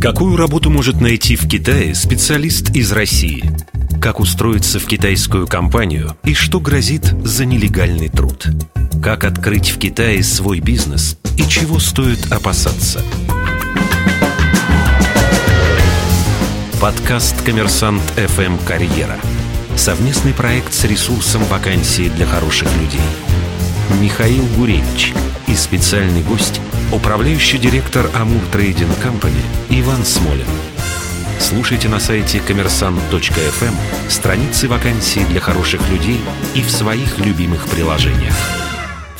Какую работу может найти в Китае специалист из России? Как устроиться в китайскую компанию и что грозит за нелегальный труд? Как открыть в Китае свой бизнес и чего стоит опасаться? Подкаст «Коммерсант ФМ Карьера». Совместный проект с ресурсом вакансии для хороших людей. Михаил Гуревич и специальный гость – Управляющий директор Амур Трейдинг Компани Иван Смолин. Слушайте на сайте коммерсант.фм страницы вакансий для хороших людей и в своих любимых приложениях.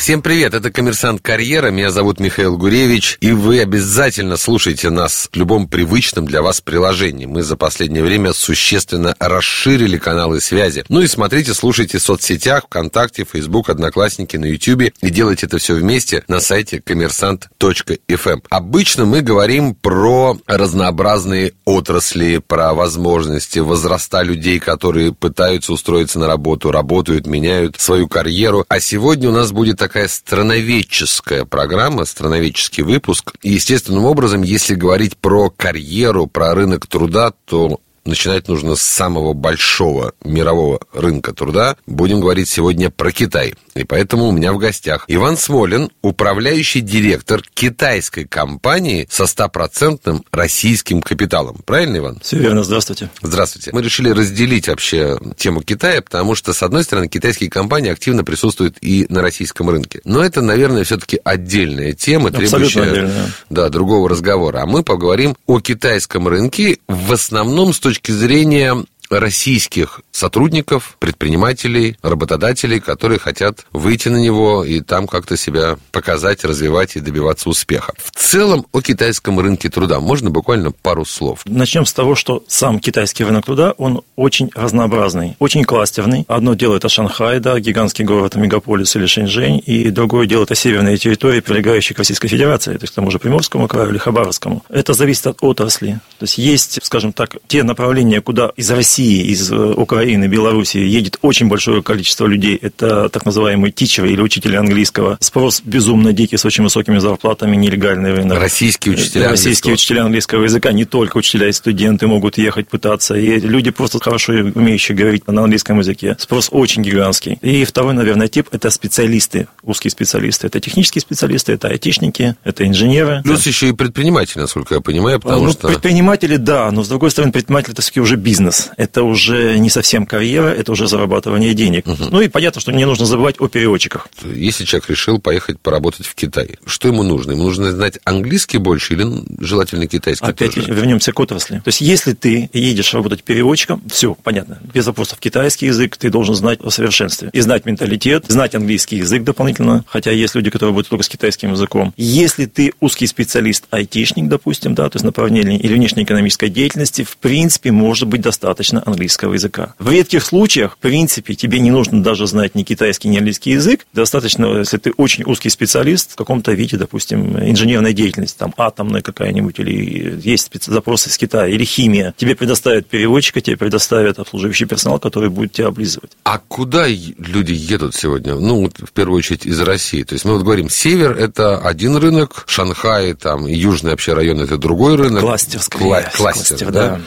Всем привет, это «Коммерсант Карьера», меня зовут Михаил Гуревич, и вы обязательно слушайте нас в любом привычном для вас приложении. Мы за последнее время существенно расширили каналы связи. Ну и смотрите, слушайте в соцсетях, ВКонтакте, Фейсбук, Одноклассники, на Ютьюбе, и делайте это все вместе на сайте коммерсант.фм. Обычно мы говорим про разнообразные отрасли, про возможности, возраста людей, которые пытаются устроиться на работу, работают, меняют свою карьеру. А сегодня у нас будет такая страноведческая программа, страноведческий выпуск. И естественным образом, если говорить про карьеру, про рынок труда, то начинать нужно с самого большого мирового рынка труда. Будем говорить сегодня про Китай. И поэтому у меня в гостях Иван Смолин, управляющий директор китайской компании со стопроцентным российским капиталом. Правильно, Иван? Все верно. Здравствуйте. Здравствуйте. Мы решили разделить вообще тему Китая, потому что, с одной стороны, китайские компании активно присутствуют и на российском рынке. Но это, наверное, все-таки отдельная тема, требующая. Да, другого разговора. А мы поговорим о китайском рынке в основном с точки точки зрения российских сотрудников, предпринимателей, работодателей, которые хотят выйти на него и там как-то себя показать, развивать и добиваться успеха. В целом о китайском рынке труда можно буквально пару слов. Начнем с того, что сам китайский рынок труда, он очень разнообразный, очень кластерный. Одно дело это Шанхай, да, гигантский город, мегаполис или Шэньчжэнь, и другое дело это северные территории, прилегающие к Российской Федерации, то есть к тому же Приморскому краю или Хабаровскому. Это зависит от отрасли. То есть есть, скажем так, те направления, куда из России России, из э, Украины, Беларуси едет очень большое количество людей. Это так называемые тичеры или учители английского. Спрос безумно дикий, с очень высокими зарплатами, нелегальный рынок. Российские учителя Российские английского. учителя английского языка, не только учителя и студенты могут ехать пытаться. И люди просто хорошо умеющие говорить на английском языке. Спрос очень гигантский. И второй, наверное, тип – это специалисты, узкие специалисты. Это технические специалисты, это айтишники, это инженеры. Плюс да. еще и предприниматели, насколько я понимаю, потому ну, что... Предприниматели, да, но с другой стороны, предприниматель – это все-таки уже бизнес. Это это уже не совсем карьера, это уже зарабатывание денег. Угу. Ну и понятно, что не нужно забывать о переводчиках. Если человек решил поехать поработать в Китай, что ему нужно? Ему нужно знать английский больше или желательно китайский Опять тоже? вернемся к отрасли. То есть, если ты едешь работать переводчиком, все, понятно, без вопросов китайский язык, ты должен знать о совершенстве. И знать менталитет, знать английский язык дополнительно, хотя есть люди, которые работают только с китайским языком. Если ты узкий специалист, айтишник, допустим, да, то есть направление или внешнеэкономической деятельности, в принципе, может быть достаточно английского языка. В редких случаях, в принципе, тебе не нужно даже знать ни китайский, ни английский язык. Достаточно, если ты очень узкий специалист в каком-то виде, допустим, инженерной деятельности, там атомная какая-нибудь, или есть запросы из Китая, или химия. Тебе предоставят переводчика, тебе предоставят обслуживающий персонал, который будет тебя облизывать. А куда люди едут сегодня? Ну, в первую очередь из России. То есть мы вот говорим, север – это один рынок, Шанхай, там, южный вообще район – это другой рынок. Кластер, скорее. Кла- кластер, кластер да. да.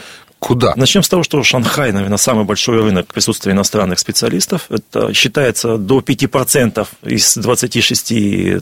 Куда? Начнем с того, что Шанхай, наверное, самый большой рынок присутствия иностранных специалистов. Это считается до 5% из 26,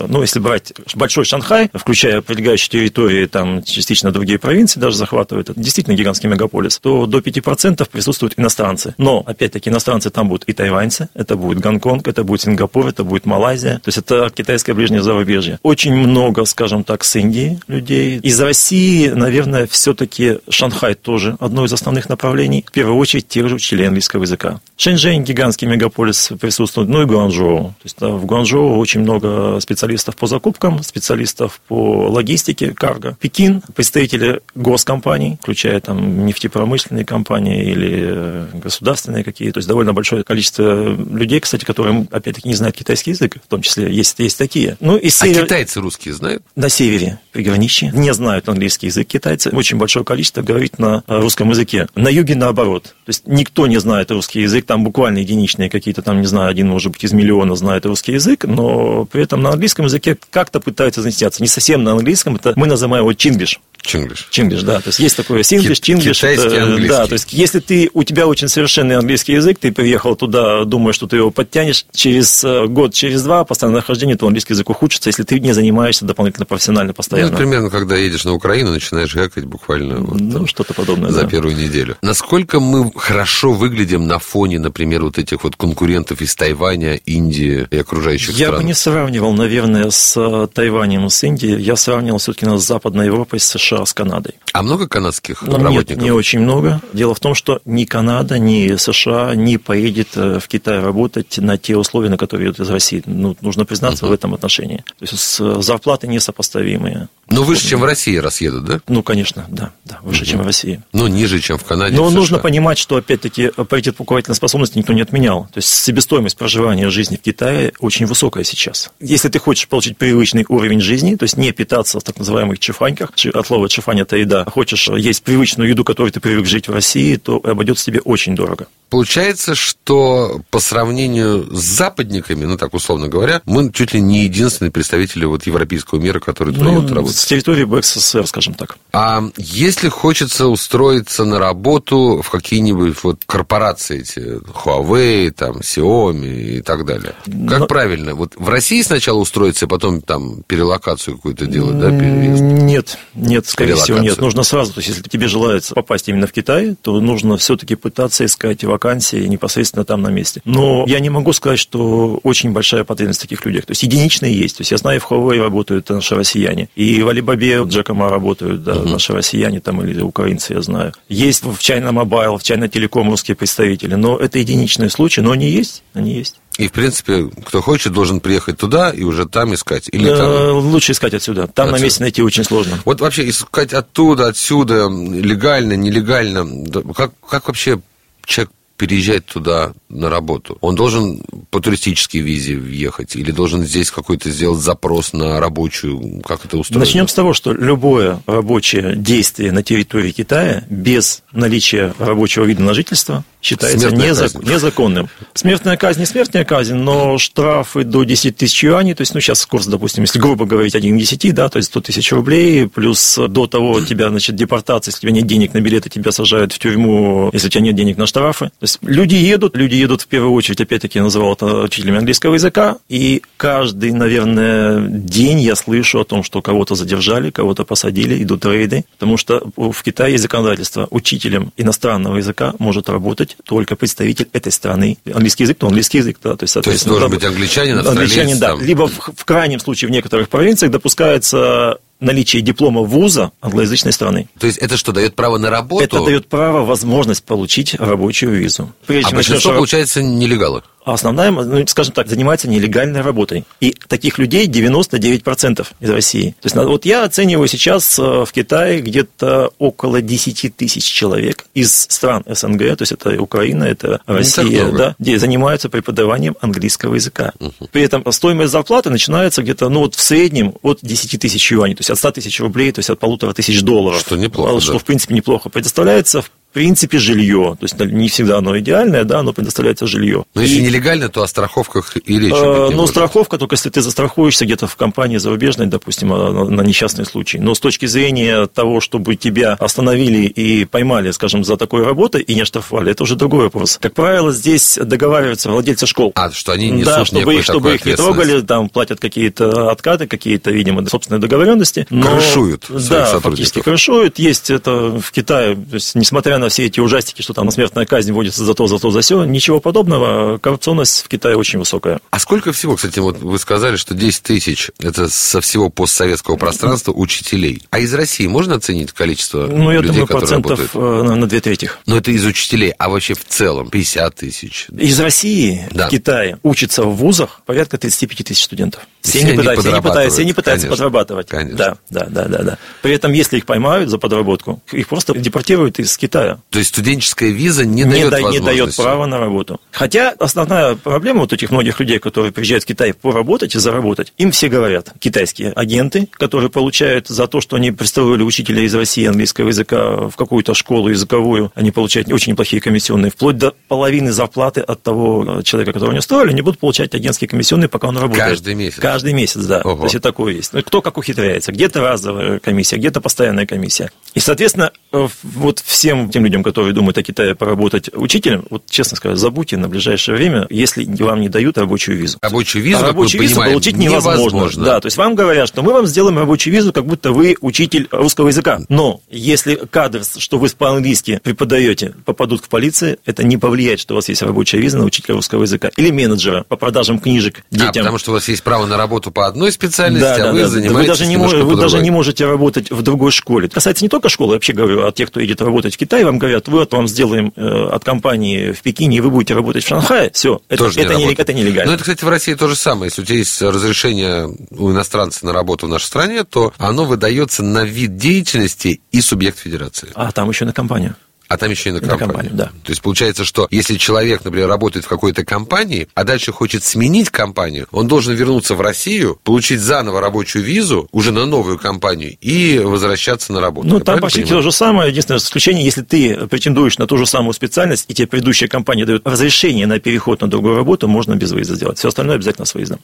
ну, если брать большой Шанхай, включая прилегающие территории, там частично другие провинции даже захватывают, это действительно гигантский мегаполис, то до 5% присутствуют иностранцы. Но, опять-таки, иностранцы там будут и тайваньцы, это будет Гонконг, это будет Сингапур, это будет Малайзия, то есть это китайское ближнее зарубежье. Очень много, скажем так, с Индии людей. Из России, наверное, все-таки Шанхай тоже одно из из основных направлений, в первую очередь тех же учителей английского языка. Шэньчжэнь, гигантский мегаполис, присутствует, ну и Гуанчжоу. То есть в Гуанчжоу очень много специалистов по закупкам, специалистов по логистике, карго. Пекин, представители госкомпаний, включая там нефтепромышленные компании или э, государственные какие-то. То есть довольно большое количество людей, кстати, которые, опять-таки, не знают китайский язык, в том числе есть, есть такие. Ну, и а север... А китайцы русские знают? На севере, приграничье, не знают английский язык китайцы. Очень большое количество говорит на русском языке языке. На юге наоборот. То есть никто не знает русский язык, там буквально единичные какие-то, там, не знаю, один, может быть, из миллиона знает русский язык, но при этом на английском языке как-то пытаются занятия. Не совсем на английском, это мы называем его чингиш. Чинглиш. Чинглиш, да. То есть есть такое синглиш, чинглиш. Китайский, это, английский. Да, то есть если ты, у тебя очень совершенный английский язык, ты приехал туда, думая, что ты его подтянешь, через э, год, через два постоянное нахождение, то английский язык ухудшится, если ты не занимаешься дополнительно профессионально постоянно. Ну, примерно, когда едешь на Украину, начинаешь гакать буквально вот, ну, там, что-то подобное, за да. первую неделю. Насколько мы хорошо выглядим на фоне, например, вот этих вот конкурентов из Тайваня, Индии и окружающих Я стран? бы не сравнивал, наверное, с э, Тайванем, с Индией. Я сравнивал все-таки с Западной Европой, с США, с Канадой. А много канадских Ну, работников? Нет, не очень много. Дело в том, что ни Канада, ни США не поедет э, в Китай работать на те условия, на которые идут из России. Ну, нужно признаться uh-huh. в этом отношении. То есть с- зарплаты несопоставимые. Ну, выше, чем в России раз едут, да? Ну, конечно, да, да, выше, чем в России. Ну, ниже, чем в Канаде, Но в нужно США. понимать, что, опять-таки, паритет покупательной способности никто не отменял. То есть себестоимость проживания жизни в Китае очень высокая сейчас. Если ты хочешь получить привычный уровень жизни, то есть не питаться в так называемых чифаньках, чи- от слова чифань это еда, хочешь есть привычную еду, которой ты привык жить в России, то обойдется тебе очень дорого. Получается, что по сравнению с западниками, ну так условно говоря, мы чуть ли не единственные представители вот европейского мира, едут Ну, работать. с территории БССР, скажем так. А если хочется устроиться на работу в какие-нибудь вот корпорации эти, Huawei, там, Xiaomi и так далее, как Но- правильно? Вот в России сначала устроиться, а потом там перелокацию какую-то делать, да, переезд? Нет, нет, скорее всего, нет. Нужно сразу, то есть, если тебе желается попасть именно в Китай, то нужно все-таки пытаться искать вакансии непосредственно там на месте. Но я не могу сказать, что очень большая потребность в таких людях. То есть, единичные есть. То есть, я знаю, в Huawei работают наши россияне. И в Alibaba, в Джекома работают да, наши россияне там или украинцы, я знаю. Есть в China Mobile, в China Telecom русские представители. Но это единичные случаи, но они есть, они есть. И, в принципе, кто хочет, должен приехать туда и уже там искать. Или Э, там... Лучше искать отсюда. Там на Отсюда. месте найти очень сложно. Вот вообще искать оттуда, отсюда, легально, нелегально. Как, как вообще человек переезжает туда на работу? Он должен по туристической визе въехать или должен здесь какой-то сделать запрос на рабочую? Как это устроено? Начнем с того, что любое рабочее действие на территории Китая без наличия рабочего вида на жительство считается Смертная незак- казнь. незаконным. Смертная казнь не смертная казнь, но штрафы до 10 тысяч юаней, то есть, ну, сейчас курс, допустим, если грубо говорить, 1 к 10, да, то есть 100 тысяч рублей, плюс до того тебя, значит, депортация, если у тебя нет денег на билеты, тебя сажают в тюрьму, если у тебя нет денег на штрафы. То есть люди едут, люди едут в первую очередь, опять-таки, я называл это учителями английского языка, и каждый, наверное, день я слышу о том, что кого-то задержали, кого-то посадили, идут рейды, потому что в Китае есть законодательство, учителем иностранного языка может работать только представитель этой страны. Английский язык, то английский язык, да, то есть, То есть соответственно, должен да, быть англичанин, австралиец. Англичанин, да. там. Либо в, в крайнем случае в некоторых провинциях допускается наличие диплома вуза англоязычной страны. То есть это что, дает право на работу? Это дает право, возможность получить рабочую визу. Прежде А начнешь большинство, раб- получается, нелегалы. а основная, ну, скажем так, занимается нелегальной работой. И таких людей 99% из России. То есть вот я оцениваю сейчас э, в Китае где-то около 10 тысяч человек из стран СНГ, то есть это Украина, это Россия, да, где занимаются преподаванием английского языка. При этом стоимость зарплаты начинается где-то, ну вот в среднем от 10 тысяч юаней, то есть от 100 тысяч рублей, то есть от полутора тысяч долларов. Что неплохо, Что да. в принципе неплохо. Предоставляется в принципе жилье. То есть не всегда оно идеальное, да, но предоставляется жилье. Но если И- нелегально, то о страховках и речи Э, Ну, страховка только если ты застрахуешься где-то в компании зарубежной, допустим, а, на, на несчастный случай. Но с точки зрения того, чтобы тебя остановили и поймали, скажем, за такой работой и не оштрафовали, это уже другой вопрос. Как правило, здесь договариваются владельцы школ. А, что они несут да, чтобы их, чтобы их не трогали, там платят какие-то откаты, какие-то, видимо, собственные договоренности. Но, Крышуют Да, фактически крышуют. Есть это в Китае, то есть, несмотря на все эти ужастики, что там смертная казнь вводится за то, за то, за все, ничего подобного. Коррупционность в Китае очень высокая. А сколько всего, кстати, вот вы сказали, что 10 тысяч – это со всего постсоветского пространства учителей. А из России можно оценить количество Ну, я людей, думаю, которые процентов работают? э, на, две трети. Но это из учителей, а вообще в целом 50 тысяч. Из России Да. в Китае учатся в вузах порядка 35 тысяч студентов. Все Все, не пытаются, все не пытаются, все не пытаются конечно. подрабатывать. Конечно. Да, да, да, да, да. При этом, если их поймают за подработку, их просто депортируют из Китая. Да. То есть студенческая виза не, не дает да, Не дает права на работу. Хотя основная проблема вот этих многих людей, которые приезжают в Китай поработать и заработать, им все говорят, китайские агенты, которые получают за то, что они представили учителя из России английского языка в какую-то школу языковую, они получают очень неплохие комиссионные, вплоть до половины зарплаты от того э, человека, которого они устроили, они будут получать агентские комиссионные, пока он работает. Каждый месяц? Каждый месяц, да. Ого. То есть такое есть. Ну, Кто как ухитряется. Где-то разовая комиссия, где-то постоянная комиссия. И, соответственно, э, вот всем тем людям, которые думают о Китае поработать учителем, вот честно сказать, забудьте на ближайшее время, если вам не дают рабочую визу. Рабочую визу, А рабочую визу понимаем, получить невозможно. невозможно. Да, то есть вам говорят, что мы вам сделаем рабочую визу, как будто вы учитель русского языка. Но если кадры, что вы по-английски преподаете, попадут в полицию, это не повлияет, что у вас есть рабочая виза на учителя русского языка. Или менеджера по продажам книжек детям. А, потому что у вас есть право на работу по одной специальности, Да, а да, вы да. занимаетесь вы даже не, мож- вы даже не можете работать в другой школе. Это касается не только школы, я вообще говорю, а тех, кто едет работать в Китай, вам говорят, вот вам сделаем э, от компании в Пекине, и вы будете работать в Шанхае, все, это, Тоже это, не, это нелегально. Ну, это, кстати, в России то же самое. Если у тебя есть разрешение у иностранца на работу в нашей стране, то оно выдается на вид деятельности и субъект федерации. А там еще на компанию. А там еще и на На компанию. компанию, да. То есть получается, что если человек, например, работает в какой-то компании, а дальше хочет сменить компанию, он должен вернуться в Россию, получить заново рабочую визу уже на новую компанию и возвращаться на работу. Ну, Я там почти понимаю? то же самое. Единственное исключение, если ты претендуешь на ту же самую специальность, и тебе предыдущая компания дает разрешение на переход на другую работу, можно без выезда сделать. Все остальное обязательно с выездом.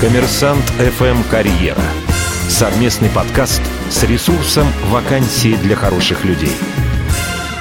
Коммерсант FM «Карьера». Совместный подкаст с ресурсом «Вакансии для хороших людей».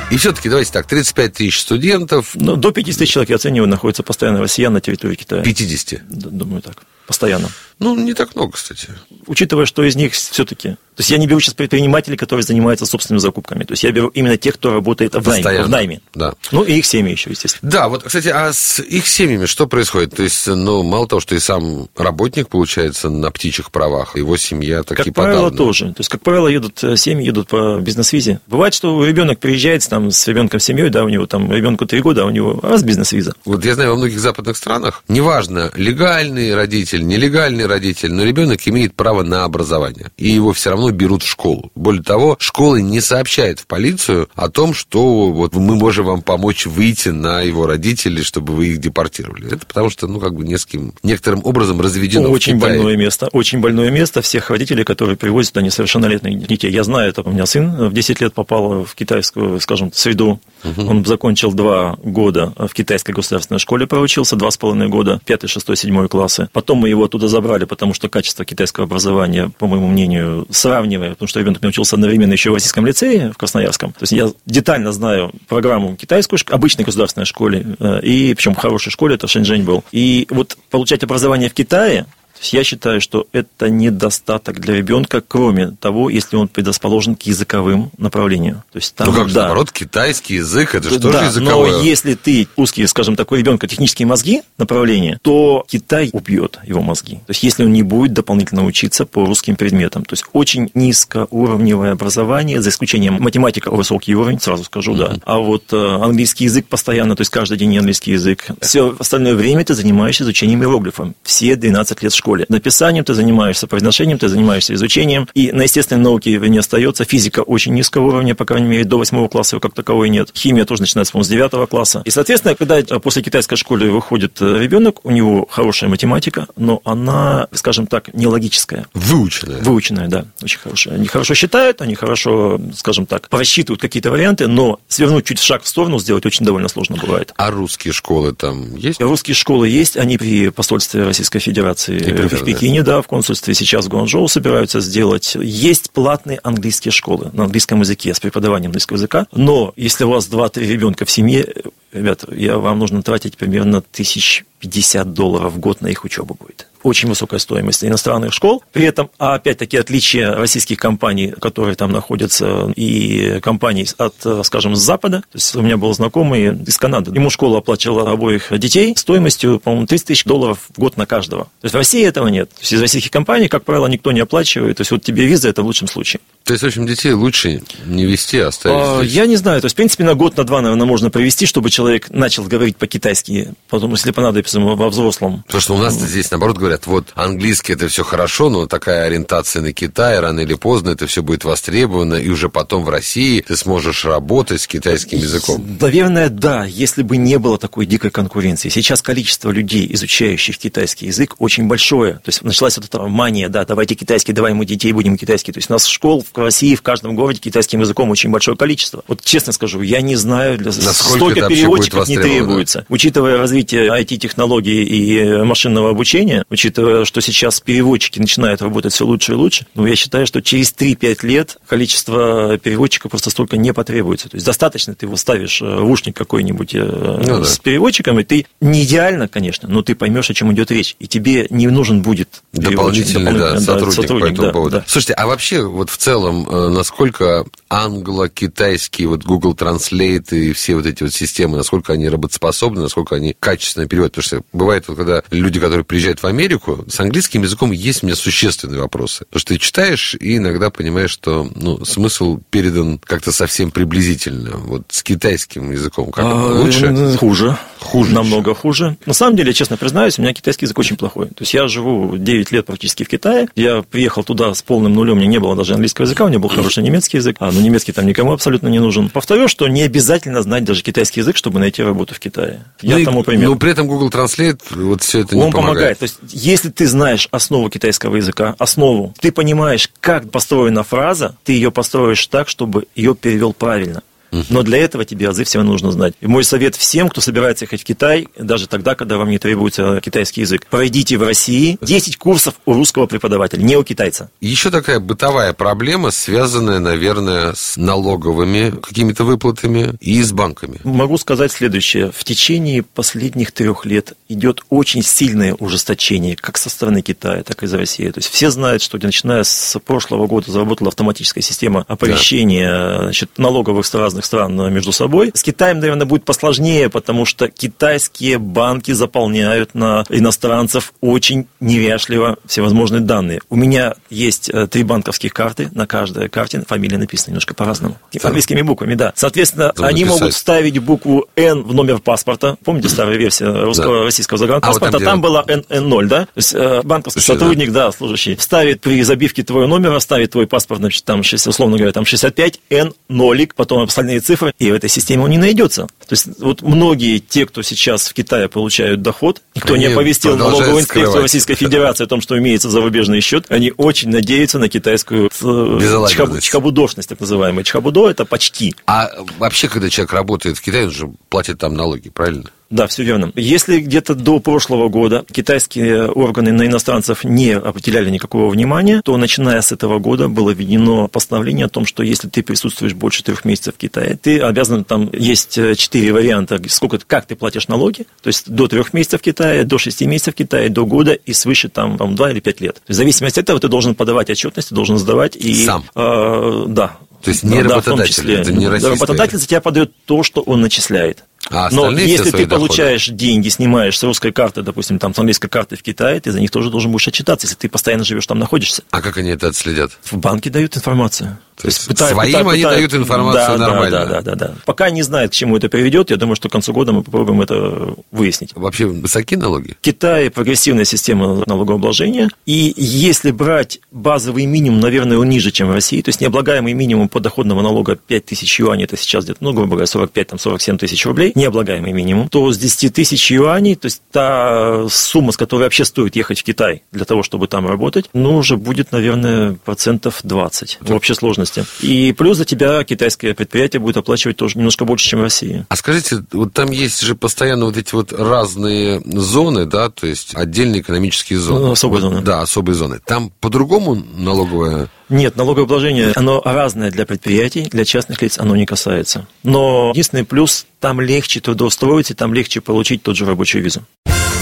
И все-таки, давайте так, 35 тысяч студентов, Но до 50 тысяч человек, я оцениваю, находится постоянно россиян на территории Китая. 50. Д- Думаю так. Постоянно. Ну, не так много, кстати. Учитывая, что из них все-таки... То есть я не беру сейчас предпринимателей, которые занимаются собственными закупками. То есть я беру именно тех, кто работает в найме. В найме. Да. Ну, и их семьи еще, естественно. Да, вот, кстати, а с их семьями что происходит? То есть, ну, мало того, что и сам работник, получается, на птичьих правах, его семья такие Как правило, подавно. тоже. То есть, как правило, едут э, семьи, едут по бизнес-визе. Бывает, что ребенок приезжает там, с ребенком семьей, да, у него там ребенку три года, а у него раз бизнес-виза. Вот я знаю, во многих западных странах, неважно, легальный родитель, нелегальный родитель, но ребенок имеет право на образование. И его все равно берут в школу. Более того, школы не сообщают в полицию о том, что вот мы можем вам помочь выйти на его родителей, чтобы вы их депортировали. Это потому что, ну, как бы не с кем, некоторым образом разведено Очень больное место. Очень больное место всех родителей, которые привозят туда несовершеннолетних детей. Я знаю, это у меня сын в 10 лет попал в китайскую, скажем, среду. Он закончил два года в китайской государственной школе, проучился, два с половиной года, пятый, шестой, седьмой классы. Потом мы его оттуда забрали, потому что качество китайского образования, по моему мнению, сравнивая, потому что ребенок учился одновременно еще в российском лицее, в Красноярском. То есть я детально знаю программу китайскую, шк- обычной государственной школе, э, и причем в хорошей школе, это Шэньчжэнь был. И вот получать образование в Китае, то есть я считаю, что это недостаток для ребенка, кроме того, если он предрасположен к языковым направлениям. То есть там, Ну как же, да, наоборот, китайский язык, это же да, тоже языковое. но если ты узкий, скажем, такой ребенка технические мозги направления, то Китай убьет его мозги. То есть если он не будет дополнительно учиться по русским предметам. То есть очень низкоуровневое образование, за исключением математика высокий уровень, сразу скажу, да. А вот э, английский язык постоянно, то есть каждый день английский язык. Все остальное время ты занимаешься изучением иероглифов. Все 12 лет в школе. Написанием ты занимаешься, произношением ты занимаешься изучением. И на естественной науке не остается. Физика очень низкого уровня, по крайней мере, до 8 класса как таковой нет. Химия тоже начинается, по-моему, с 9 класса. И, соответственно, когда э, после китайской школы выходит э, ребенок, у него хорошая математика, но она, скажем так, нелогическая. Выученное. Выученная, да, очень хорошая. Они хорошо считают, они хорошо, скажем так, просчитывают какие-то варианты, но свернуть чуть шаг в сторону сделать очень довольно сложно бывает. А русские школы там есть? Русские школы есть, они при посольстве Российской Федерации И примерно, в Пекине, да, в консульстве сейчас в Гуанчжоу собираются сделать. Есть платные английские школы на английском языке с преподаванием английского языка, но если у вас 2-3 ребенка в семье, ребят, я, вам нужно тратить примерно 1050 долларов в год на их учебу будет. Очень высокая стоимость иностранных школ. При этом, а опять-таки, отличие российских компаний, которые там находятся, и компаний от, скажем, с Запада. То есть у меня был знакомый из Канады. Ему школа оплачивала обоих детей стоимостью, по-моему, 30 тысяч долларов в год на каждого. То есть в России этого нет. То есть из российских компаний, как правило, никто не оплачивает. То есть вот тебе виза, это в лучшем случае. То есть, в общем, детей лучше не вести, а оставить А. Я не знаю. То есть, в принципе, на год, на два, наверное, можно провести, чтобы человек начал говорить по-китайски, потом, если понадобится ему во взрослом. Потому что у нас здесь, наоборот, говорят, вот английский это все хорошо, но такая ориентация на Китай, рано или поздно это все будет востребовано, и уже потом в России ты сможешь работать с китайским языком. Наверное, да, если бы не было такой дикой конкуренции. Сейчас количество людей, изучающих китайский язык, очень большое. То есть началась вот эта мания, да, давайте китайский, давай мы детей будем китайский. То есть у нас школ в России в каждом городе китайским языком очень большое количество. Вот честно скажу, я не знаю, для Насколько столько переводчиков не требуется. Да? Учитывая развитие IT-технологий и машинного обучения, учитывая, что сейчас переводчики начинают работать все лучше и лучше, ну, я считаю, что через 3-5 лет количество переводчиков просто столько не потребуется. То есть достаточно ты его ставишь э, в ушник какой-нибудь э, ну, с да. переводчиком, и ты не идеально, конечно, но ты поймешь, о чем идет речь. И тебе не нужен будет дополнительный, да, да, сотрудник, сотрудник по этому да, поводу. Да. Слушайте, а вообще вот в целом, э, насколько англо-китайский вот Google Translate и все вот эти вот системы, насколько они работоспособны, насколько они качественно переводят? Потому что бывает, вот, когда люди, которые приезжают в Америку, с английским языком есть у меня существенные вопросы. Потому что ты читаешь и иногда понимаешь, что ну, смысл передан как-то совсем приблизительно. Вот с китайским языком как а, лучше? Хуже. Хуже. Намного еще. хуже. На самом деле, честно признаюсь, у меня китайский язык очень плохой. То есть я живу 9 лет практически в Китае. Я приехал туда с полным нулем, у меня не было даже английского языка, у меня был хороший немецкий язык, а, но немецкий там никому абсолютно не нужен. Повторю, что не обязательно знать даже китайский язык, чтобы найти работу в Китае. Я ну, тому пример. Но при этом Google Translate вот все это не Он помогает. помогает. То есть, если ты знаешь основу китайского языка, основу, ты понимаешь, как построена фраза, ты ее построишь так, чтобы ее перевел правильно. Но для этого тебе азы всего нужно знать. И мой совет всем, кто собирается ехать в Китай, даже тогда, когда вам не требуется китайский язык, пройдите в России 10 курсов у русского преподавателя, не у китайца. Еще такая бытовая проблема, связанная, наверное, с налоговыми какими-то выплатами и с банками. Могу сказать следующее. В течение последних трех лет идет очень сильное ужесточение, как со стороны Китая, так и из России. То есть все знают, что начиная с прошлого года заработала автоматическая система оповещения да. значит, налоговых с разных стран между собой. С Китаем, наверное, будет посложнее, потому что китайские банки заполняют на иностранцев очень неряшливо всевозможные данные. У меня есть э, три банковских карты, на каждой карте фамилия написана немножко по-разному. Английскими буквами, да. Соответственно, Там они написать. могут ставить букву N в номер паспорта. Помните старая версия русского, да. российского загранпаспорта? А вот там, там была N0, да? То есть э, банковский Слушай, сотрудник, да. да, служащий, ставит при забивке твоего номера, ставит твой паспорт, значит, там, условно говоря, там 65, N0, потом остальные реальные цифры, и в этой системе он не найдется. То есть вот многие те, кто сейчас в Китае получают доход, никто они не оповестил налоговую инспекцию скрывать. Российской Федерации о том, что имеется зарубежный счет, они очень надеются на китайскую э, чхаб, чхабудошность, так называемая. Чхабудо – это почти. А вообще, когда человек работает в Китае, он же платит там налоги, правильно? Да, все верно. Если где-то до прошлого года китайские органы на иностранцев не определяли никакого внимания, то начиная с этого года было введено постановление о том, что если ты присутствуешь больше трех месяцев в Китае, ты обязан, там есть э, четыре варианта, сколько, как ты платишь налоги, то есть до трех месяцев в Китае, до шести месяцев в Китае, до года и свыше там, там два или пять лет. В зависимости от этого ты должен подавать отчетность, ты должен сдавать. И, Сам? Э, да. То есть не да, работодатель, да, это не российская... Работодатель за тебя подает то, что он начисляет. А Но если ты получаешь деньги, снимаешь с русской карты, допустим, там с английской карты в Китае, ты за них тоже должен будешь отчитаться, если ты постоянно живешь там, находишься. А как они это отследят? В банке дают информацию. То, То есть пытают, своим пытают, они пытают, дают информацию да, нормально. Да, да, да, да, да. Пока не знают, к чему это приведет, я думаю, что к концу года мы попробуем это выяснить. Вообще высоки налоги? В Китае прогрессивная система налогообложения. И если брать базовый минимум, наверное, он ниже, чем в России, то есть необлагаемый минимум подоходного налога 5 тысяч юаней, это сейчас где-то, ну, грубо говоря, 45-47 тысяч рублей, необлагаемый минимум, то с 10 тысяч юаней, то есть та сумма, с которой вообще стоит ехать в Китай для того, чтобы там работать, ну, уже будет, наверное, процентов 20 в общей сложности. И плюс за тебя китайское предприятие будет оплачивать тоже немножко больше, чем в России. А скажите, вот там есть же постоянно вот эти вот разные зоны, да, то есть отдельные экономические зоны. Ну, особые зоны. Да, особые зоны. Там по-другому налоговая нет, налогообложение, оно разное для предприятий, для частных лиц оно не касается. Но единственный плюс, там легче трудоустроиться, там легче получить тот же рабочую визу.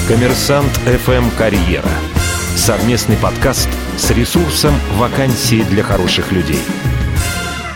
Коммерсант FM «Карьера». Совместный подкаст с ресурсом «Вакансии для хороших людей».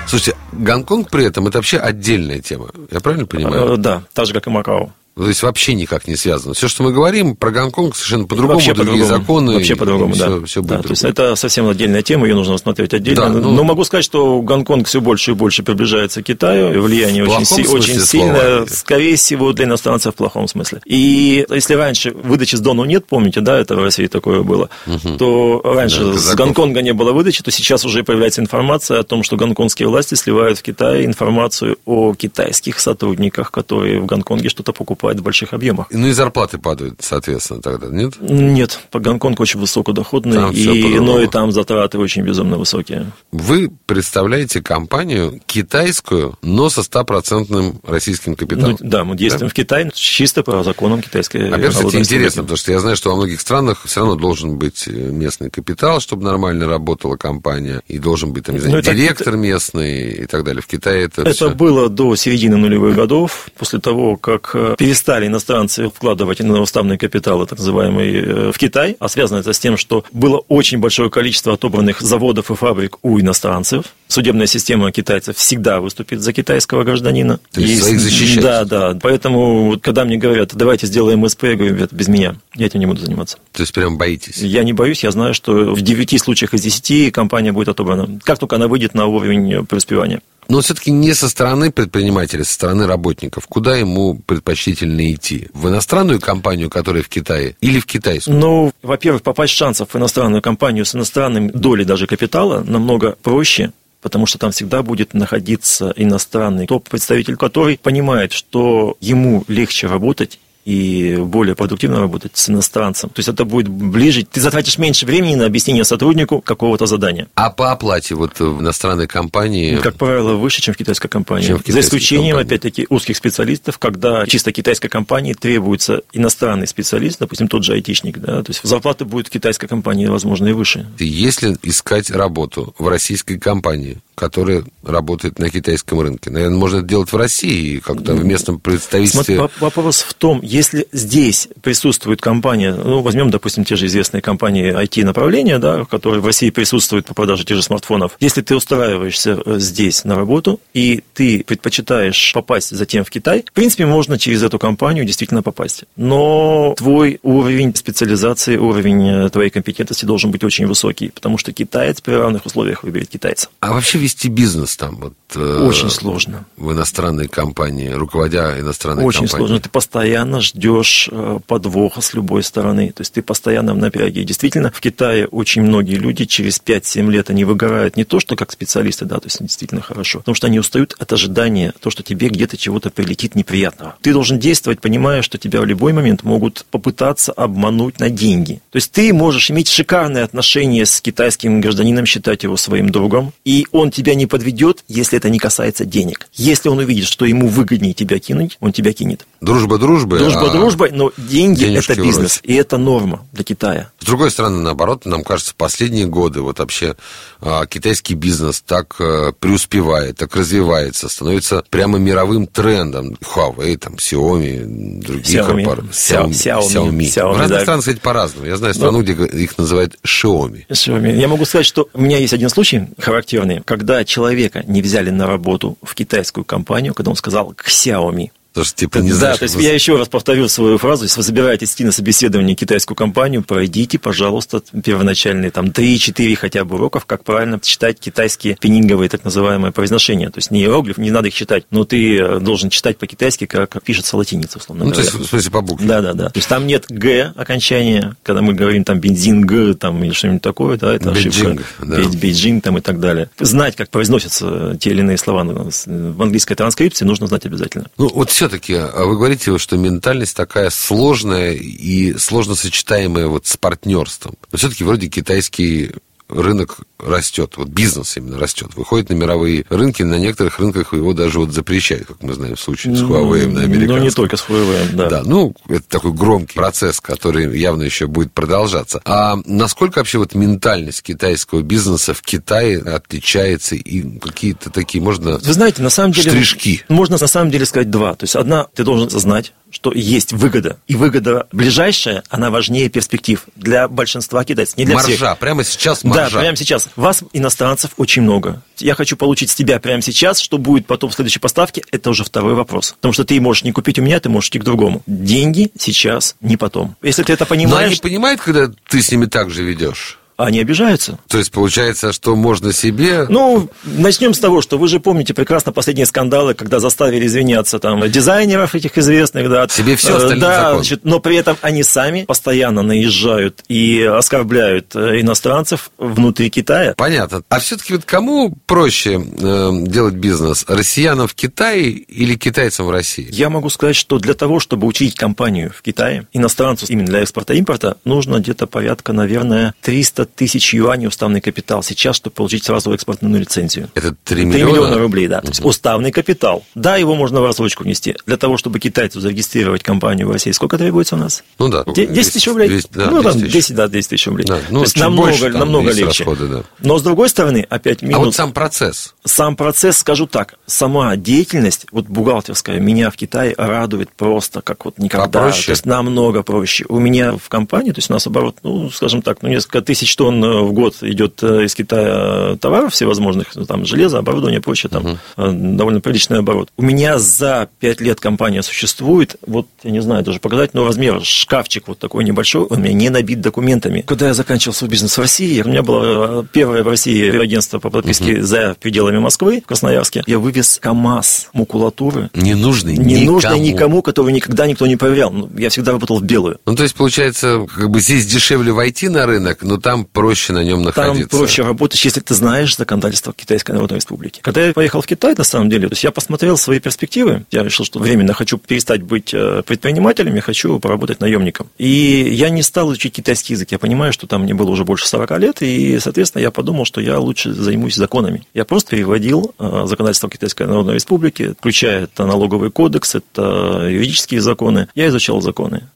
Слушайте, Гонконг при этом это вообще отдельная тема. Я правильно понимаю? Э, да, так же, как и Макао. То есть вообще никак не связано. Все, что мы говорим про Гонконг, совершенно по-другому, вообще другие по-другому. законы. Вообще по-другому, да. Все, все будет да, то есть другое. это совсем отдельная тема, ее нужно рассматривать отдельно. Да, ну- Но могу сказать, что Гонконг все больше и больше приближается к Китаю, и влияние очень, си- очень сильное, скорее всего, для иностранцев в плохом смысле. И если раньше выдачи с Дону нет, помните, да, это в России такое было, то раньше Да, с казаков. Гонконга не было выдачи, то сейчас уже появляется информация о том, что гонконгские власти сливают в Китай информацию о китайских сотрудниках, которые в Гонконге что-то покупают в больших объемах. Ну и зарплаты падают, соответственно, тогда, нет? Нет, по Гонконг очень высокодоходный, Там и, но и там затраты очень безумно высокие. Вы представляете компанию китайскую, но со стопроцентным российским капиталом. Ну, да, мы действуем в Китае чисто по законам китайской Во-первых, кстати, валютной интересно, потому что я знаю, что во многих странах все равно должен быть э, местный капитал, чтобы нормально работала компания, и должен быть, там, не знаю, Ну, это- директор местный и так далее. В Китае это, Это всё- было до середины нулевых годов, после того, как э, перестали иностранцы вкладывать иностранный капитал, так называемый, э, в Китай, а связано это с тем, что было очень большое количество отобранных заводов и фабрик у иностранцев. Судебная система китайцев всегда выступит за китайского гражданина. То есть И- своих защищать. Да, да. Поэтому, когда мне говорят, давайте сделаем СП, я говорю, «Ребят, без меня, я этим не буду заниматься. То есть прям боитесь. Я не боюсь, я знаю, что в 9 случаях из 10 компания будет отобрана. Как только она выйдет на уровень преуспевания. Но все-таки не со стороны предпринимателя, со стороны работников. Куда ему предпочтительно идти? В иностранную компанию, которая в Китае, или в китайскую? Ну, во-первых, попасть шансов в иностранную компанию с иностранным долей даже капитала намного проще, потому что там всегда будет находиться иностранный топ-представитель, который понимает, что ему легче работать и более продуктивно работать с иностранцем. То есть это будет ближе, ты затратишь меньше времени на объяснение сотруднику какого-то задания. А по оплате вот в иностранной компании... Как правило, выше, чем в китайской компании. Чем в За исключением, компании. опять-таки, узких специалистов, когда чисто китайской компании требуется иностранный специалист, допустим, тот же айтишник, да, то есть зарплата будет в китайской компании, возможно, и выше. Если искать работу в российской компании, которая работает на китайском рынке, наверное, можно это делать в России, как-то в местном представительстве... Смотри, воп- вопрос в том, если здесь присутствует компания, ну, возьмем, допустим, те же известные компании IT-направления, да, которые в России присутствуют по продаже тех же смартфонов. Если ты устраиваешься э, здесь на работу, и ты предпочитаешь попасть затем в Китай, в принципе, можно через эту компанию действительно попасть. Но твой уровень специализации, уровень э, твоей компетентности должен быть очень высокий, потому что китаец при равных условиях выберет китайца. А вообще вести бизнес там вот... э, Очень сложно. В иностранной компании, руководя иностранной Очень компанией. сложно. Ты постоянно ждешь э, подвоха с любой стороны. То есть ты постоянно в напряге. Действительно, в Китае очень многие люди через 5-7 лет они выгорают не то, что как специалисты, да, то есть действительно хорошо, потому что они устают от ожидания, то, что тебе где-то чего-то прилетит неприятного. Ты должен действовать, понимая, что тебя в любой момент могут попытаться обмануть на деньги. То есть ты можешь иметь шикарные отношения с китайским гражданином, считать его своим другом, и он тебя не подведет, если это не касается денег. Если он увидит, что ему выгоднее тебя кинуть, он тебя кинет. Дружба дружбой. Дружба а дружбой, но деньги денежки это бизнес, и это норма для Китая. С другой стороны, наоборот, нам кажется, в последние годы вот вообще а, китайский бизнес так а, преуспевает, так развивается, становится прямо мировым трендом. Huawei, там, Xiaomi, другие Xiaomi. корпорации. Xiao- Xiaomi. Xiaomi, В разных да. странах, кстати, по-разному. Я знаю страну, где их называют Xiaomi. Xiaomi. Я могу сказать, что у меня есть один случай характерный, когда человека не взяли на работу в китайскую компанию, когда он сказал к Xiaomi. Потому что, типа, не да, знаешь, то есть как я еще раз повторю свою фразу. Если вы собираетесь идти на собеседование китайскую компанию, пройдите, пожалуйста, первоначальные там 3-4 хотя бы уроков, как правильно читать китайские пенинговые так называемые произношения. То есть не иероглиф, не надо их читать, но ты э, должен читать по-китайски, как пишется латиница, условно Ну, то говоря. есть, в смысле, по букве. Да, да, да. То есть там нет Г окончания, когда мы говорим там Beijing там или что-нибудь такое, да, это Beijing, ошибка. да. Bei- Beijing там и так далее. Знать, как произносятся те или иные слова на- в английской транскрипции, нужно знать обязательно. Ну, вот все-таки вы говорите, что ментальность такая сложная и сложно сочетаемая вот с партнерством. Но все-таки вроде китайский рынок растет, вот бизнес именно растет, выходит на мировые рынки, на некоторых рынках его даже вот запрещают, как мы знаем в случае с Huawei на Ну, американском. не только с Huawei, да. Да, ну, это такой громкий процесс, который явно еще будет продолжаться. А насколько вообще вот ментальность китайского бизнеса в Китае отличается и какие-то такие, можно Вы знаете, на самом деле... Штришки. Можно на самом деле сказать два. То есть, одна, ты должен знать что есть выгода. И выгода ближайшая, она важнее перспектив для большинства китайцев, не для маржа, всех. прямо сейчас маржа. Да, прямо сейчас. Вас, иностранцев, очень много. Я хочу получить с тебя прямо сейчас, что будет потом в следующей поставке, это уже второй вопрос. Потому что ты можешь не купить у меня, ты можешь идти к другому. Деньги сейчас, не потом. Если ты это понимаешь... Но они понимают, когда ты с ними так же ведешь? Они обижаются. То есть получается, что можно себе... Ну, начнем с того, что вы же помните прекрасно последние скандалы, когда заставили извиняться там дизайнеров этих известных, да. Себе все остальное Да, значит, но при этом они сами постоянно наезжают и оскорбляют э, иностранцев внутри Китая. Понятно. А все-таки вот кому проще э, делать бизнес? Россиянам в Китае или китайцам в России? Я могу сказать, что для того, чтобы учить компанию в Китае, иностранцу именно для экспорта-импорта, нужно где-то порядка, наверное, 300 тысяч юаней уставный капитал сейчас, чтобы получить сразу экспортную лицензию. Это 3 миллиона? 3 миллиона рублей, да. Угу. Уставный капитал. Да, его можно в рассрочку внести. Для того, чтобы китайцу зарегистрировать компанию в России, сколько требуется у нас? Ну да. 10 тысяч рублей? 200, да, ну, 10 10, да, 10 тысяч рублей. Да. Ну, То есть намного, больше, намного легче. Расходы, да. Но с другой стороны, опять минус... А вот сам процесс? Сам процесс, скажу так, сама деятельность, вот бухгалтерская, меня в Китае радует просто как вот никогда. Попроще? То есть намного проще. У меня в компании, то есть у нас оборот, ну, скажем так, ну, несколько тысяч тонн в год идет э, из Китая товаров всевозможных, ну, там, железо, оборудование, прочее, там, uh-huh. довольно приличный оборот. У меня за пять лет компания существует, вот, я не знаю даже показать, но размер, шкафчик вот такой небольшой, он у меня не набит документами. Когда я заканчивал свой бизнес в России, у меня было первое в России агентство по подписке uh-huh. за пределами Москвы, в Красноярске, я вывез КАМАЗ макулатуры. Не нужный Не никому. нужный никому, который никогда никто не проверял. Ну, я всегда работал в белую. Ну, то есть, получается, как бы здесь дешевле войти на рынок, но там проще на нем находиться. Там проще работать, если ты знаешь законодательство Китайской Народной Республики. Когда я поехал в Китай, на самом деле, то есть я посмотрел свои перспективы, я решил, что временно хочу перестать быть э, предпринимателем, я хочу поработать наемником. И я не стал учить китайский язык, я понимаю, что там мне было уже больше 40 лет, и, соответственно, я подумал, что я лучше займусь законами. Я просто переводил э, законодательство Китайской Народной Республики, включая это налоговый кодекс, это юридические законы. Я изучал законы.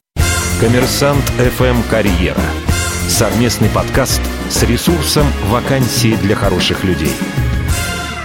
Коммерсант ФМ «Карьера». Совместный подкаст с ресурсом «Вакансии для хороших людей».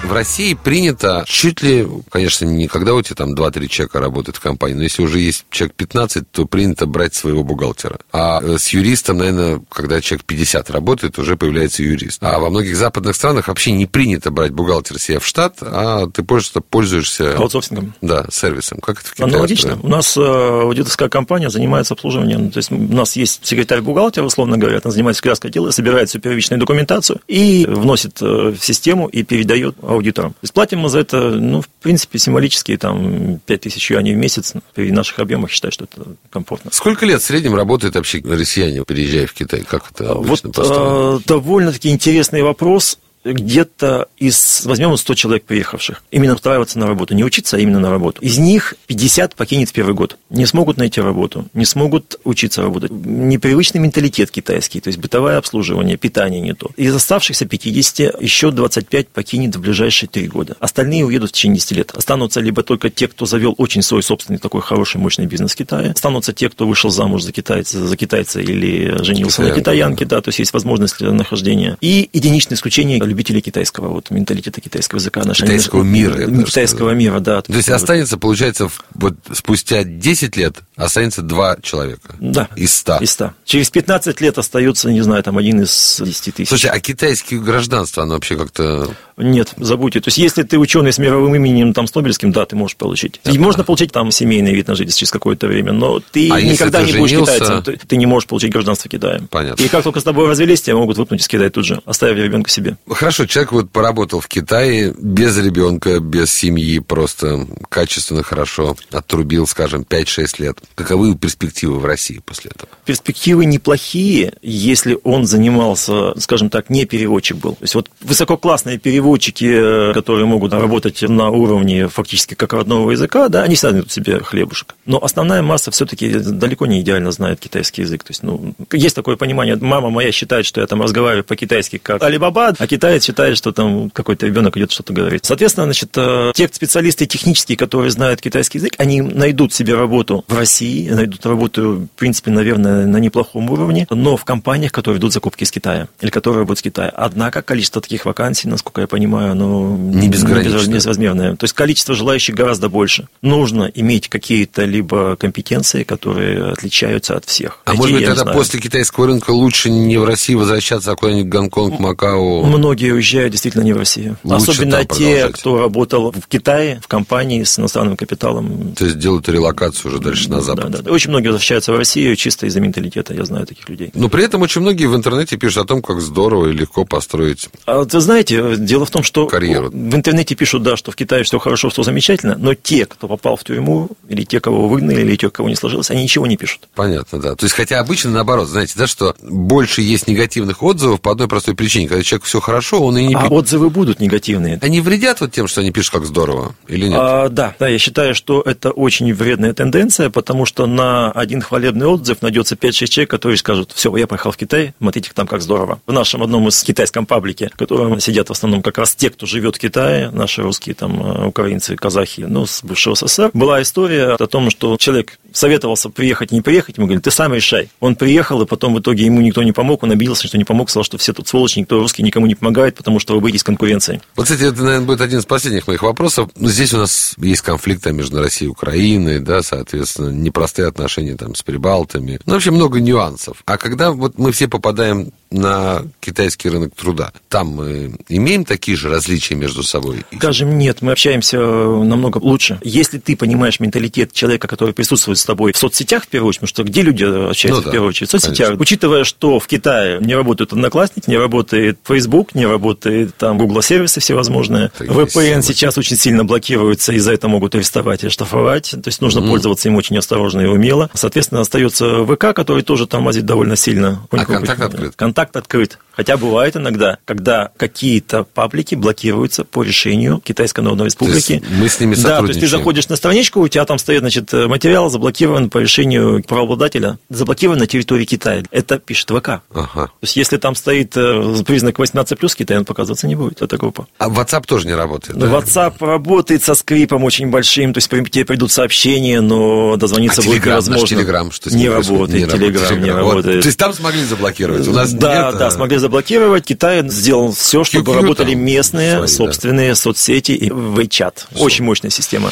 В России принято чуть ли, конечно, не когда у тебя там 2-3 человека работают в компании, но если уже есть человек 15, то принято брать своего бухгалтера. А э, с юристом, наверное, когда человек 50 работает, уже появляется юрист. А во многих западных странах вообще не принято брать бухгалтера себе в штат, а ты просто пользуешься... Аутсорсингом. Да, сервисом. Как это в Китае? Аналогично. У нас э, аудиторская компания занимается обслуживанием. То есть у нас есть секретарь бухгалтера, условно говоря, она занимается связкой дела, собирает всю первичную документацию и вносит э, в систему и передает аудиторам. Платим мы за это, ну, в принципе, символические там 5 тысяч юаней в месяц. При наших объемах считаю, что это комфортно. Сколько лет в среднем работают вообще россияне, переезжая в Китай? Как это обычно вот, э, довольно-таки интересный вопрос где-то из, возьмем 100 человек приехавших, именно устраиваться на работу, не учиться, а именно на работу. Из них 50 покинет в первый год. Не смогут найти работу, не смогут учиться работать. Непривычный менталитет китайский, то есть бытовое обслуживание, питание не то. Из оставшихся 50 еще 25 покинет в ближайшие 3 года. Остальные уедут в течение 10 лет. Останутся либо только те, кто завел очень свой собственный такой хороший, мощный бизнес в Китае. Останутся те, кто вышел замуж за китайца, за китайца или женился Китаянка, на китаянке, да. да, то есть есть возможность нахождения. И единичное исключение любителей китайского вот менталитета китайского языка. Китайского мира. Китайского мира, да. То есть останется, получается, вот спустя 10 лет останется два человека. Да. Из 100. Из 100. Через 15 лет остается, не знаю, там один из 10 тысяч. Слушай, а китайское гражданство, оно вообще как-то... Нет, забудьте. То есть, если ты ученый с мировым именем, там, с Нобелевским, да, ты можешь получить. И можно получить там семейный вид на жизнь через какое-то время, но ты а никогда ты не женился... будешь китайцем, ты, ты не можешь получить гражданство Китая. Понятно. И как только с тобой развелись, тебя могут выпнуть из Китая тут же, оставив ребенка себе. Хорошо, человек вот поработал в Китае без ребенка, без семьи, просто качественно, хорошо, отрубил, скажем, 5-6 лет. Каковы перспективы в России после этого? Перспективы неплохие, если он занимался, скажем так, не переводчик был. То есть вот высококлассные переводчики, которые могут работать на уровне фактически как родного языка, да, они всегда найдут себе хлебушек. Но основная масса все-таки далеко не идеально знает китайский язык. То есть, ну, есть такое понимание, мама моя считает, что я там разговариваю по-китайски как Алибаба, а китаец считает, что там какой-то ребенок идет что-то говорить. Соответственно, значит, э, те специалисты технические, которые знают китайский язык, они найдут себе работу в России, найдут работу, в принципе, наверное, на неплохом уровне, но в компаниях, которые ведут закупки из Китая или которые работают с Китая. Однако количество таких вакансий, насколько я понимаю, понимаю, оно не безграничное. безразмерное. То есть количество желающих гораздо больше. Нужно иметь какие-то либо компетенции, которые отличаются от всех. А Эти может быть, тогда после китайского рынка лучше не в России возвращаться, а куда-нибудь Гонконг, Макао? Многие уезжают действительно не в Россию. Лучше Особенно те, кто работал в Китае, в компании с иностранным капиталом. То есть делают релокацию уже дальше на Запад. Да, да, да. Очень многие возвращаются в Россию чисто из-за менталитета. Я знаю таких людей. Но при этом очень многие в интернете пишут о том, как здорово и легко построить а, Вы знаете, дело в том, что карьеру. в интернете пишут, да, что в Китае все хорошо, все замечательно, но те, кто попал в тюрьму, или те, кого выгнали, или те, кого не сложилось, они ничего не пишут. Понятно, да. То есть, хотя обычно наоборот, знаете, да, что больше есть негативных отзывов по одной простой причине. Когда человек все хорошо, он и не... А отзывы будут негативные. Они вредят вот тем, что они пишут, как здорово, или нет? А, да, да, я считаю, что это очень вредная тенденция, потому что на один хвалебный отзыв найдется 5-6 человек, которые скажут, все, я поехал в Китай, смотрите, там как здорово. В нашем одном из китайском паблике, в котором сидят в основном как раз те, кто живет в Китае, наши русские там э, украинцы, казахи, ну, с бывшего СССР, была история о том, что человек советовался приехать, не приехать, ему говорили, ты сам решай. Он приехал, и потом в итоге ему никто не помог, он обиделся, что не помог, сказал, что все тут сволочи, никто русский никому не помогает, потому что вы боитесь конкуренции. Вот, кстати, это, наверное, будет один из последних моих вопросов. Здесь у нас есть конфликты между Россией и Украиной, да, соответственно, непростые отношения там с прибалтами. Ну, вообще много нюансов. А когда вот мы все попадаем на китайский рынок труда, там мы имеем такие же различия между собой? Скажем, нет, мы общаемся намного лучше. Если ты понимаешь менталитет человека, который присутствует с тобой в соцсетях, в первую очередь, потому что где люди общаются ну, да, в первую очередь? В соцсетях. Конечно. Учитывая, что в Китае не работают одноклассники, не работает Facebook, не работает там Google сервисы всевозможные. Так VPN сейчас очень сильно блокируется, и за это могут арестовать и штрафовать. То есть нужно mm. пользоваться им очень осторожно и умело. Соответственно, остается ВК, который тоже там лазит довольно сильно. А контакт открыт? Контакт открыт. Хотя бывает иногда, когда какие-то паблики блокируются по решению Китайской Народной Республики. мы с ними Да, то есть ты заходишь на страничку, у тебя там стоит, значит, материал заблокирован по решению правообладателя, заблокирован на территории Китая. Это пишет ВК. Ага. То есть если там стоит э, признак 18+, Китай он показываться не будет, эта группа. А WhatsApp тоже не работает, да? WhatsApp работает со скрипом очень большим, то есть тебе придут сообщения, но дозвониться а будет Telegram, невозможно. Telegram, что не работает, Telegram не работает. Вот. То есть там смогли заблокировать, у нас Да, нет, да, а... смогли заблокировать. Китай сделал все, чтобы работали местные свои, собственные да. соцсети и WeChat. Очень мощная система.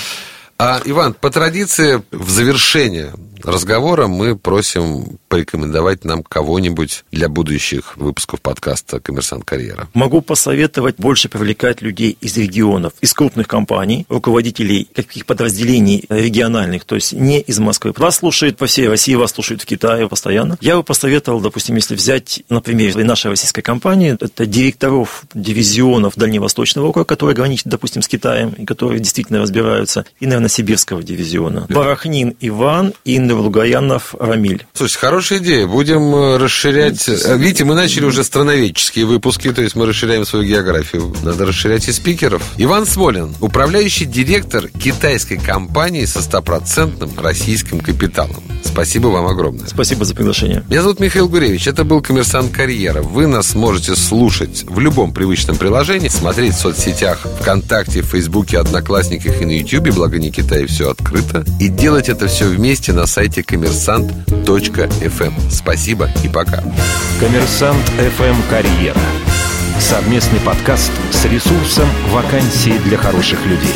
А, Иван, по традиции, в завершение разговора мы просим порекомендовать нам кого-нибудь для будущих выпусков подкаста «Коммерсант Карьера». Могу посоветовать больше привлекать людей из регионов, из крупных компаний, руководителей каких подразделений региональных, то есть не из Москвы. Вас слушают по всей России, вас слушают в Китае постоянно. Я бы посоветовал, допустим, если взять, например, нашей российской компании, это директоров дивизионов Дальневосточного округа, которые граничат, допустим, с Китаем, и которые действительно разбираются, и, наверное, Сибирского дивизиона. Барахнин Иван и Лугаянов Рамиль. Слушайте, хорошая идея. Будем э, расширять... Э, видите, мы начали уже страноведческие выпуски, то есть мы расширяем свою географию. Надо расширять и спикеров. Иван Смолин, управляющий директор китайской компании со стопроцентным российским капиталом. Спасибо вам огромное. Спасибо за приглашение. Меня зовут Михаил Гуревич. Это был «Коммерсант Карьера». Вы нас можете слушать в любом привычном приложении, смотреть в соцсетях ВКонтакте, Фейсбуке, Одноклассниках и на Ютьюбе, благо не Китай, все открыто. И делать это все вместе на сайте коммерсант.фм. Эм. Спасибо и пока. Коммерсант FM Карьера. Совместный подкаст с ресурсом «Вакансии для хороших людей».